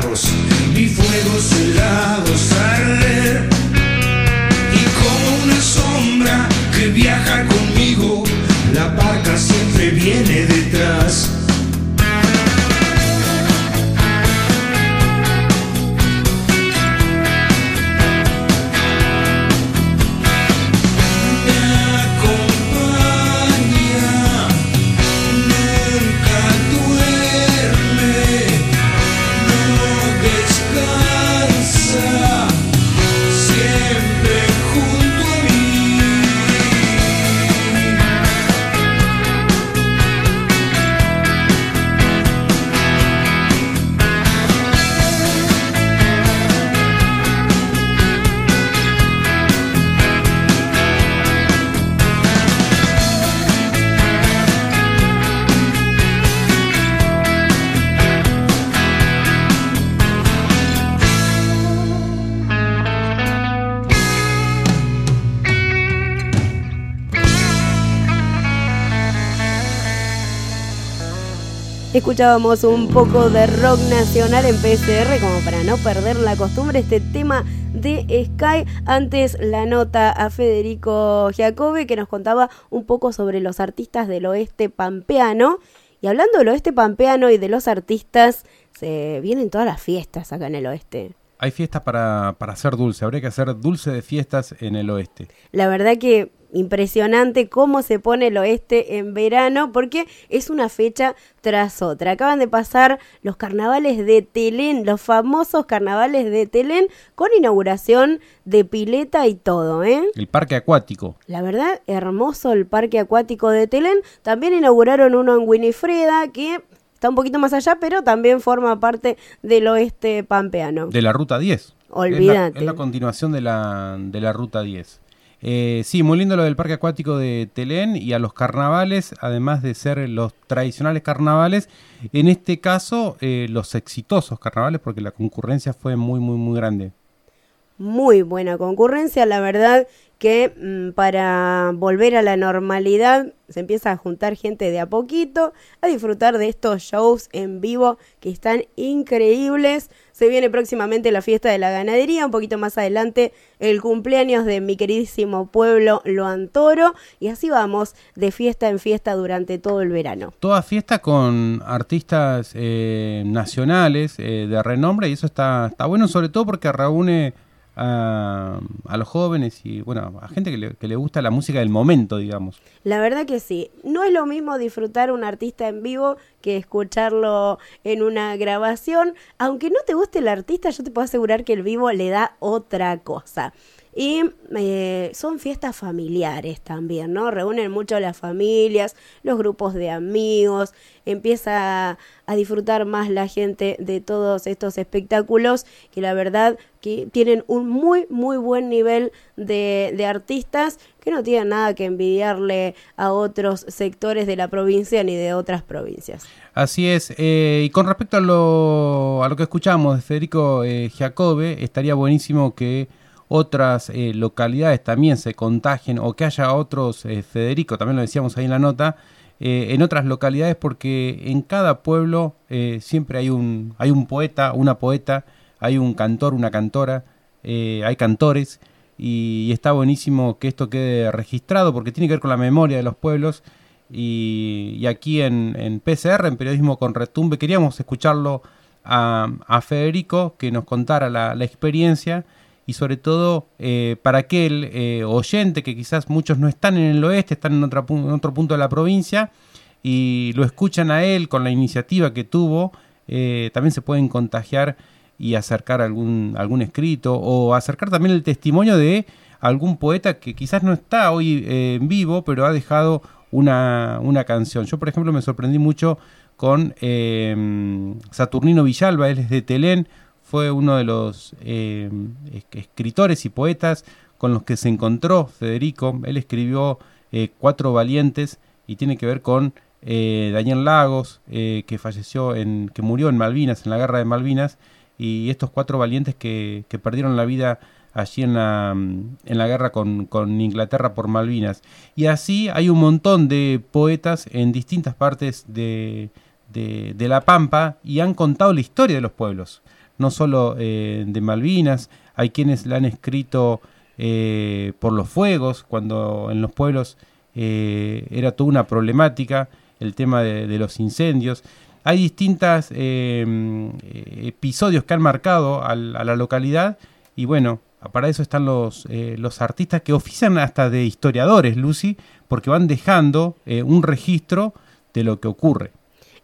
carros. Escuchábamos un poco de rock nacional en PCR como para no perder la costumbre este tema de Sky. Antes la nota a Federico Giacobbe que nos contaba un poco sobre los artistas del oeste pampeano. Y hablando del oeste pampeano y de los artistas, se vienen todas las fiestas acá en el oeste. Hay fiestas para, para hacer dulce, habría que hacer dulce de fiestas en el oeste. La verdad que impresionante cómo se pone el oeste en verano, porque es una fecha tras otra. Acaban de pasar los carnavales de Telén, los famosos carnavales de Telén, con inauguración de pileta y todo, ¿eh? El parque acuático. La verdad, hermoso el parque acuático de Telén. También inauguraron uno en Winifreda, que está un poquito más allá, pero también forma parte del oeste pampeano. De la ruta 10. Olvídate. Es la, continuación de la, de la ruta 10. Eh, sí, muy lindo lo del parque acuático de Telén y a los carnavales, además de ser los tradicionales carnavales, en este caso eh, los exitosos carnavales, porque la concurrencia fue muy, muy, muy grande. Muy buena concurrencia, la verdad que mm, para volver a la normalidad se empieza a juntar gente de a poquito, a disfrutar de estos shows en vivo que están increíbles. Se viene próximamente la fiesta de la ganadería, un poquito más adelante el cumpleaños de mi queridísimo pueblo Loantoro y así vamos de fiesta en fiesta durante todo el verano. Toda fiesta con artistas eh, nacionales eh, de renombre y eso está, está bueno sobre todo porque reúne a, los jóvenes y bueno, a gente que le, que le, gusta la música del momento, digamos. La verdad que sí. No es lo mismo disfrutar un artista en vivo que escucharlo en una grabación. Aunque no te guste el artista, yo te puedo asegurar que el vivo le da otra cosa. Y eh, son fiestas familiares también, ¿no? Reúnen mucho las familias, los grupos de amigos, empieza a disfrutar más la gente de todos estos espectáculos que la verdad que tienen un muy, muy buen nivel de, de artistas que no tienen nada que envidiarle a otros sectores de la provincia ni de otras provincias. Así es. Eh, y con respecto a lo, a lo que escuchamos de Federico eh, Jacobe, estaría buenísimo que otras eh, localidades también se contagien o que haya otros, eh, Federico, también lo decíamos ahí en la nota, eh, en otras localidades porque en cada pueblo siempre hay un, hay un poeta, una poeta, hay un cantor, una cantora, hay cantores y, está buenísimo que esto quede registrado porque tiene que ver con la memoria de los pueblos y, aquí en, en, PCR, en Periodismo con Retumbe, queríamos escucharlo a, Federico que nos contara la experiencia y sobre todo eh, para aquel eh, oyente que quizás muchos no están en el oeste, están en, otro punto de la provincia y lo escuchan a él con la iniciativa que tuvo, eh, también se pueden contagiar y acercar algún, algún escrito o acercar también el testimonio de algún poeta que quizás no está hoy en vivo, pero ha dejado una, una, canción. Yo, por ejemplo, me sorprendí mucho con Saturnino Villalba, él es de Telén, fue uno de los eh, escritores y poetas con los que se encontró Federico. Él escribió eh, Cuatro Valientes y tiene que ver con eh, Daniel Lagos, que falleció en, que murió en Malvinas, en la guerra de Malvinas, y estos cuatro valientes que, perdieron la vida allí en la, en la guerra con, con, Inglaterra por Malvinas. Y así hay un montón de poetas en distintas partes de, de La Pampa y han contado la historia de los pueblos no solo eh, de Malvinas, hay quienes la han escrito eh, por los fuegos, cuando en los pueblos eh, era toda una problemática el tema de, los incendios. Hay distintos episodios que han marcado a la localidad y bueno, para eso están los, los artistas que ofician hasta de historiadores, Lucy, porque van dejando un registro de lo que ocurre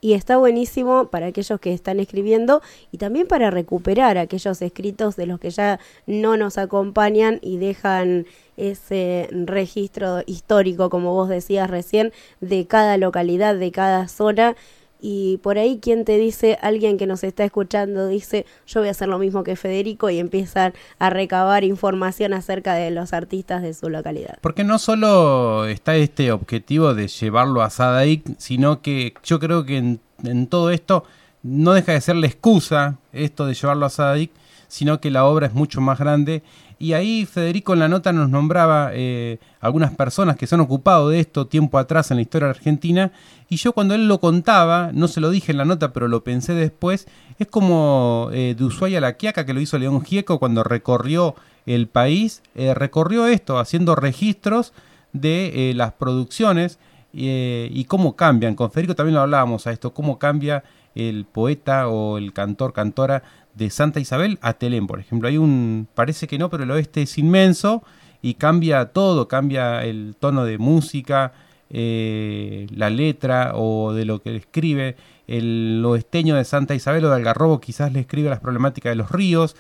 y está buenísimo para aquellos que están escribiendo y también para recuperar aquellos escritos de los que ya no nos acompañan y dejan ese registro histórico, como vos decías recién, de cada localidad, de cada zona y por ahí quien te dice, alguien que nos está escuchando dice, yo voy a hacer lo mismo que Federico y empiezan a recabar información acerca de los artistas de su localidad. Porque no solo está este objetivo de llevarlo a Sadaik, sino que yo creo que en, todo esto no deja de ser la excusa esto de llevarlo a Sadaik, sino que la obra es mucho más grande Y ahí Federico en la nota nos nombraba eh, algunas personas que se han ocupado de esto tiempo atrás en la historia argentina. Y yo cuando él lo contaba, no se lo dije en la nota, pero lo pensé después, es como eh, de Ushuaia La Quiaca que lo hizo León Gieco cuando recorrió el país, eh, recorrió esto haciendo registros de las producciones y cómo cambian. Con Federico también lo hablábamos a esto, cómo cambia el poeta o el cantor, cantora de Santa Isabel a Telén, por ejemplo. Hay un, parece que no, pero el oeste es inmenso y cambia todo, cambia el tono de música, eh, la letra o de lo que escribe. El oesteño de Santa Isabel o de Algarrobo quizás le escribe las problemáticas de los ríos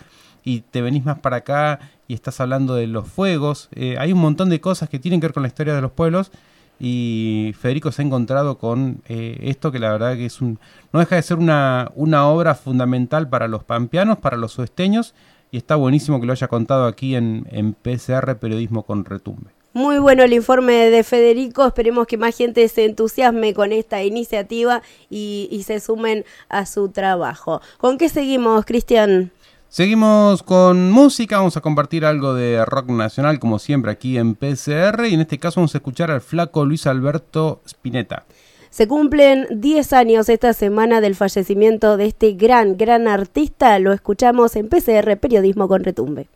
y te venís más para acá y estás hablando de los fuegos. Eh, hay un montón de cosas que tienen que ver con la historia de los pueblos y Federico se ha encontrado con eh, esto que la verdad que es un no deja de ser una, una obra fundamental para los pampeanos, para los oesteños y está buenísimo que lo haya contado aquí en, en PCR Periodismo con Retumbe. Muy bueno el informe de Federico, esperemos que más gente se entusiasme con esta iniciativa y, y se sumen a su trabajo. ¿Con qué seguimos, Cristian? Seguimos con música, vamos a compartir algo de rock nacional como siempre aquí en PCR y en este caso vamos a escuchar al flaco Luis Alberto Spinetta. Se cumplen 10 años esta semana del fallecimiento de este gran, gran artista, lo escuchamos en PCR Periodismo con Retumbe.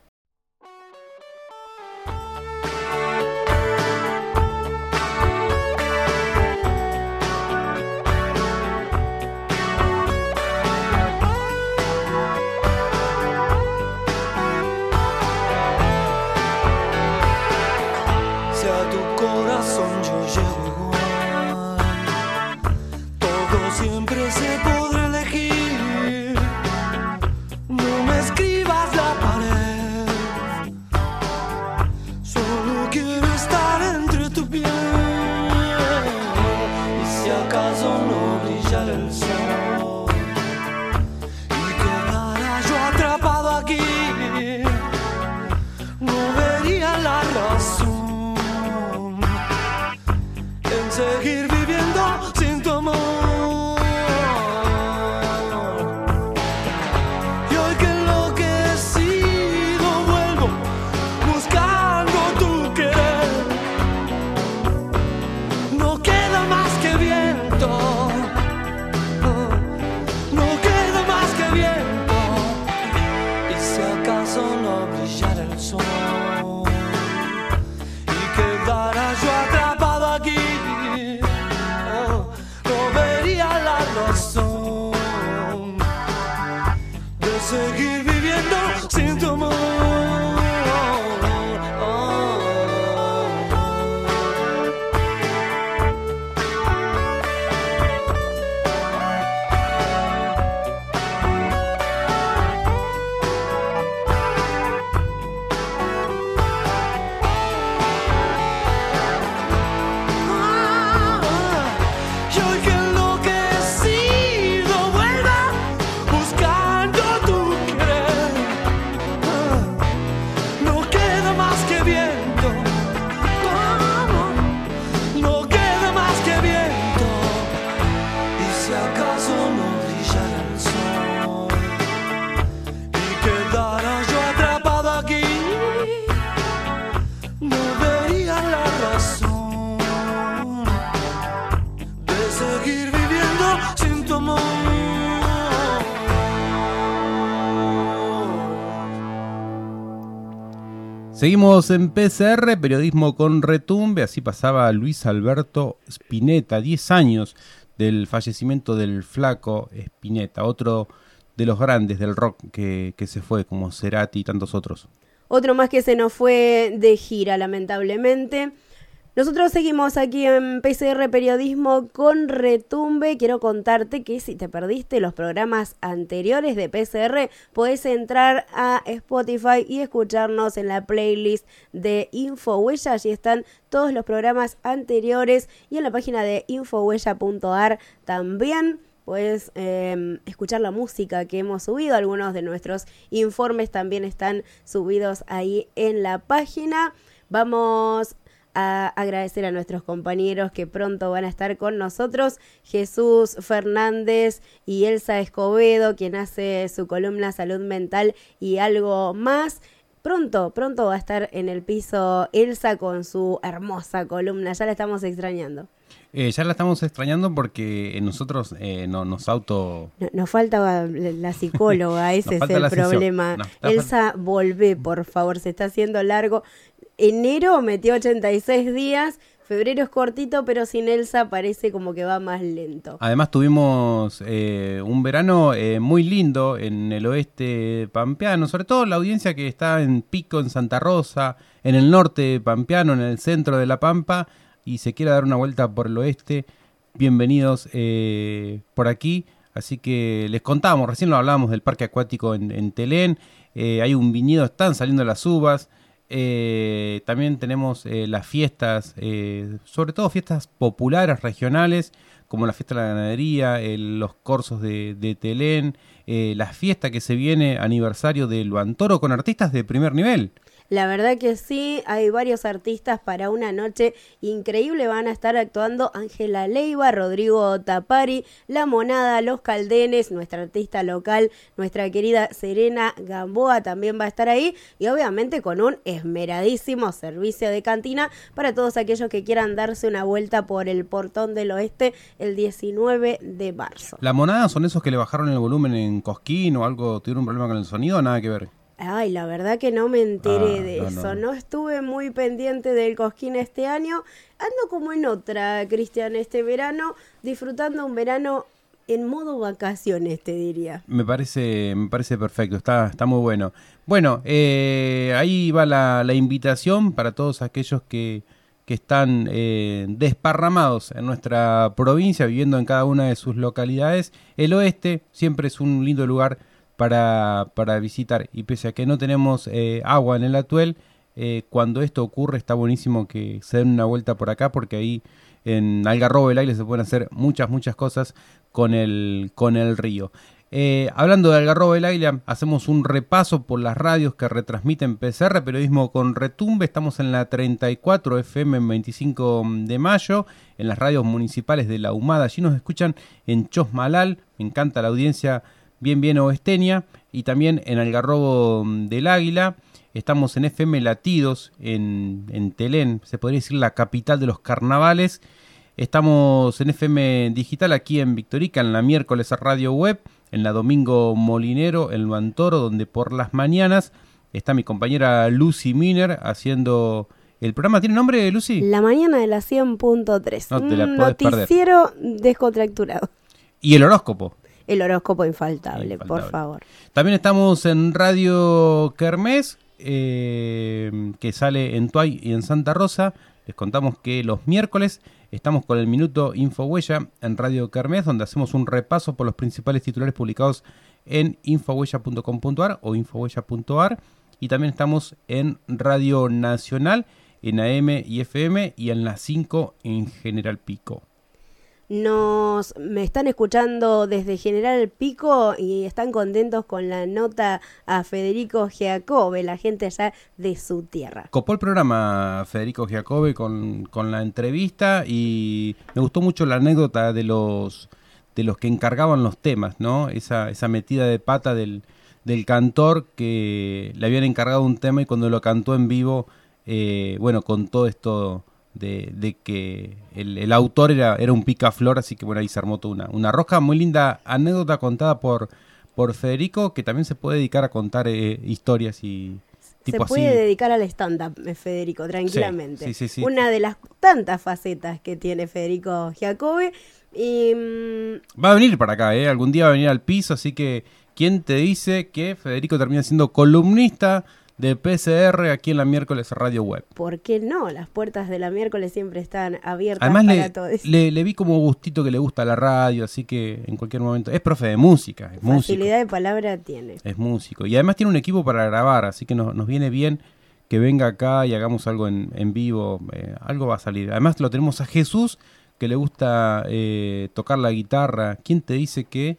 Seguimos en PCR, periodismo con retumbe, así pasaba Luis Alberto Spinetta, 10 años del fallecimiento del flaco Spinetta, otro de los grandes del rock que, que se fue, como Cerati y tantos otros. Otro más que se nos fue de gira, lamentablemente. Nosotros seguimos aquí en PCR Periodismo con Retumbe. Quiero contarte que si te perdiste los programas anteriores de PCR, puedes entrar a Spotify y escucharnos en la playlist de Infohuella. Allí están todos los programas anteriores y en la página de infohuella.ar también puedes em, escuchar la música que hemos subido. Algunos de nuestros informes también están subidos ahí en la página. Vamos a agradecer a nuestros compañeros que pronto van a estar con nosotros, Jesús Fernández y Elsa Escobedo, quien hace su columna Salud Mental y algo más. pronto, pronto va a estar en el piso Elsa con su hermosa columna. Ya la estamos extrañando. Eh, ya la estamos extrañando porque nosotros eh, no, nos auto... No- Nos falta la psicóloga, [LAUGHS] ese es el problema. Elsa, volvé, por favor, se está haciendo largo. Enero metió 86 días, febrero es cortito, pero sin Elsa parece como que va más lento. Además tuvimos eh, un verano eh, muy lindo en el oeste pampeano, sobre todo la audiencia que está en Pico, en Santa Rosa, en el norte pampeano, en el centro de La Pampa, y se quiera dar una vuelta por el oeste, bienvenidos eh, por aquí. Así que les contamos, recién lo hablábamos del parque acuático en, en Telén, eh, hay un viñedo, están saliendo las uvas, eh, también tenemos eh, las fiestas, eh, sobre todo fiestas populares, regionales, como la fiesta de la ganadería, el- los corsos de, de Telén, eh, la fiesta que se viene, aniversario del Luantoro, con artistas de primer nivel. La verdad que sí, hay varios artistas para una noche increíble. Van a estar actuando Ángela Leiva, Rodrigo Tapari, La Monada, Los Caldenes, nuestra artista local, nuestra querida Serena Gamboa también va a estar ahí. Y obviamente con un esmeradísimo servicio de cantina para todos aquellos que quieran darse una vuelta por el portón del oeste el 19 de marzo. ¿La monada son esos que le bajaron el volumen en Cosquín o algo, tuvieron un problema con el sonido? Nada que ver. Ay, la verdad que no me enteré Ah, de no, eso. no. No. estuve muy pendiente del Cosquín este año. Ando como en otra, Cristian, este verano, disfrutando un verano en modo vacaciones, te diría. Me parece, me parece perfecto, está, está muy bueno. Bueno, eh, ahí va la, la invitación para todos aquellos que, que están eh, desparramados en nuestra provincia, viviendo en cada una de sus localidades. El oeste siempre es un lindo lugar para, para visitar y pese a que no tenemos eh, agua en el atuel, eh, cuando esto ocurre está buenísimo que se den una vuelta por acá porque ahí en Algarrobo del Aire se pueden hacer muchas, muchas cosas con el, con el río. Eh, hablando de Algarrobo del Águila, hacemos un repaso por las radios que retransmiten PCR, periodismo con retumbe. Estamos en la 34 FM en 25 de mayo, en las radios municipales de La Humada. Allí nos escuchan en Chosmalal, me encanta la audiencia bien, bien oesteña, y también en Algarrobo del Águila. Estamos en FM Latidos, en, en Telén, se podría decir la capital de los carnavales. Estamos en FM Digital aquí en Victorica, en la miércoles Radio Web, en la Domingo Molinero, en Luantoro, donde por las mañanas está mi compañera Lucy Miner haciendo el programa. ¿Tiene nombre, Lucy? La mañana de la 100.3. No te la perder. noticiero descontracturado. Y el horóscopo. El horóscopo infaltable, Infaltable. por favor. También estamos en Radio Kermés, eh, que sale en Tuay y en Santa Rosa. Les contamos que los miércoles estamos con el Minuto Infohuella en Radio Kermés, donde hacemos un repaso por los principales titulares publicados en infohuella.com.ar o infohuella.ar. Y también estamos en Radio Nacional, en AM y FM y en las 5 en General Pico. Nos me están escuchando desde General Pico y están contentos con la nota a Federico Giacobbe, la gente allá de su tierra. Copó el programa Federico Giacobbe con, con la entrevista y me gustó mucho la anécdota de los de los que encargaban los temas, ¿no? Esa, esa metida de pata del, del cantor que le habían encargado un tema y cuando lo cantó en vivo, eh, bueno, con todo esto de, de que el, el autor era, era un picaflor, así que bueno, ahí se armó toda una, una rosca. Muy linda anécdota contada por, por Federico, que también se puede dedicar a contar eh, historias y tipo Se puede así. dedicar al stand-up, eh, Federico, tranquilamente. sí, sí, sí. Una de las tantas facetas que tiene Federico Giacobbe. Y mm, Va a venir para acá, ¿eh? Algún día va a venir al piso, así que ¿quién te dice que Federico termina siendo columnista de PCR aquí en la miércoles Radio Web? ¿por qué no? Las puertas de la miércoles siempre están abiertas Además para le, todos. le, le vi como gustito que le gusta la radio, así que en cualquier momento... Es profe de música, es músico. Facilidad de palabra tiene. Es músico. Y además tiene un equipo para grabar, así que nos, nos viene bien que venga acá y hagamos algo en, en vivo. eh, algo va a salir. Además lo tenemos a Jesús, que le gusta eh, tocar la guitarra. ¿Quién te dice que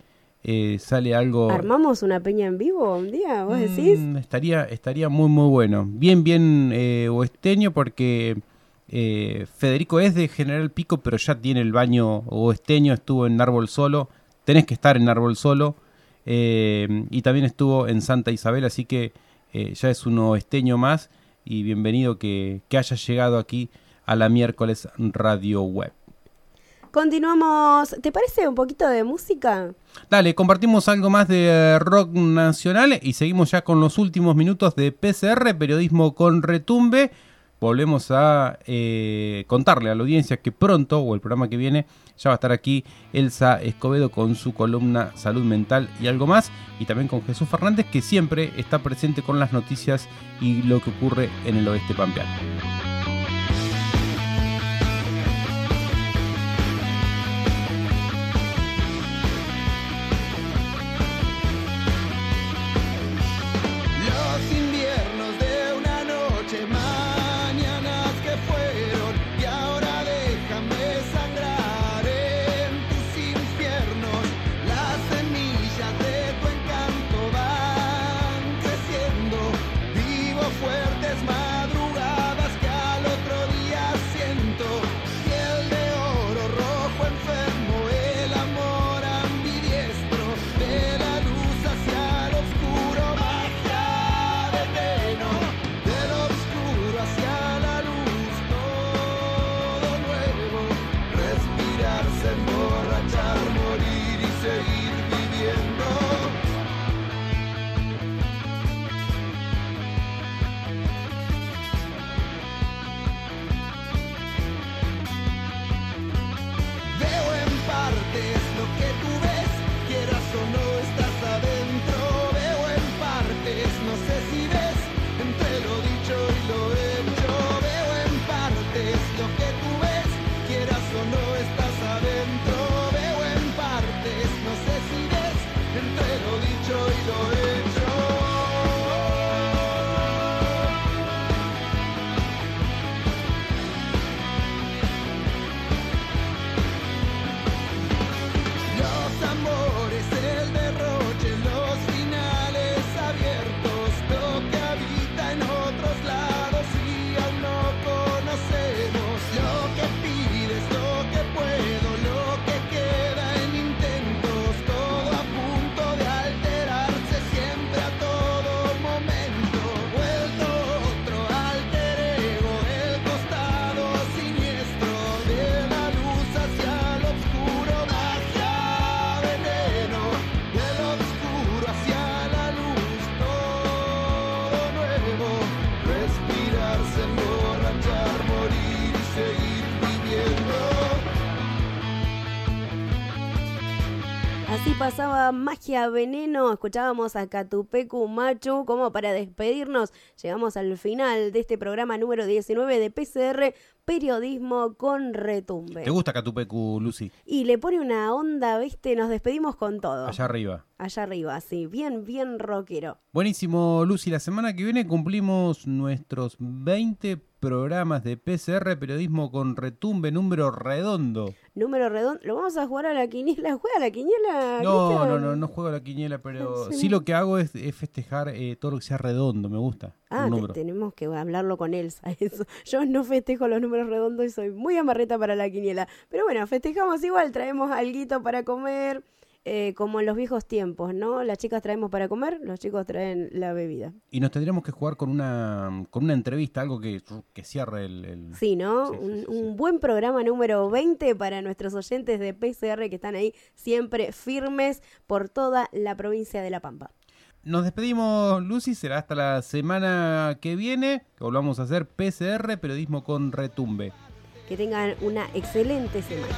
eh, sale algo... ¿Armamos una peña en vivo un día? ¿Vos decís? Mm, estaría, estaría muy, muy bueno. Bien, bien eh, oesteño porque eh, Federico es de General Pico, pero ya tiene el baño oesteño, estuvo en Árbol Solo. Tenés que estar en Árbol Solo. y también estuvo en Santa Isabel, así que ya es un oesteño más y bienvenido que, que haya llegado aquí a la miércoles Radio Web. Continuamos. ¿Te parece un poquito de música? Dale, compartimos algo más de eh, rock nacional y seguimos ya con los últimos minutos de PCR, periodismo con retumbe. Volvemos a eh, contarle a la audiencia que pronto, o el programa que viene, ya va a estar aquí Elsa Escobedo con su columna Salud Mental y algo más. Y también con Jesús Fernández, que siempre está presente con las noticias y lo que ocurre en el oeste pampeano. Pasaba Magia Veneno, escuchábamos a Catupecu Machu, como para despedirnos, llegamos al final de este programa número 19 de PCR, Periodismo con Retumbe. ¿Te gusta Catupecu, Lucy? Y le pone una onda, viste, nos despedimos con todo. Allá arriba. Allá arriba, sí, bien, bien rockero. Buenísimo, Lucy. La semana que viene cumplimos nuestros 20 programas de PCR, periodismo con retumbe, número redondo. Número redondo, ¿lo vamos a jugar a la quiniela? ¿Juega a la quiniela? No, Cristian? no, no, no juego a la quiniela, pero [LAUGHS] Sí. sí lo que hago es, es festejar eh, todo lo que sea redondo, me gusta. Ah, te- tenemos que hablarlo con Elsa. Eso. [LAUGHS] Yo no festejo los números redondos y soy muy amarreta para la quiniela. Pero bueno, festejamos igual, traemos alguito para comer, eh, como en los viejos tiempos, ¿no? Las chicas traemos para comer, los chicos traen la bebida. Y nos tendríamos que jugar con una con una entrevista, algo que, que cierre el... el- Sí, ¿no? Sí, sí, un, sí, un buen programa número 20 para nuestros oyentes de PCR que están ahí siempre firmes por toda la provincia de La Pampa. Nos despedimos, Lucy. Será hasta la semana que viene que volvamos a hacer PCR, periodismo con retumbe. Que tengan una excelente semana.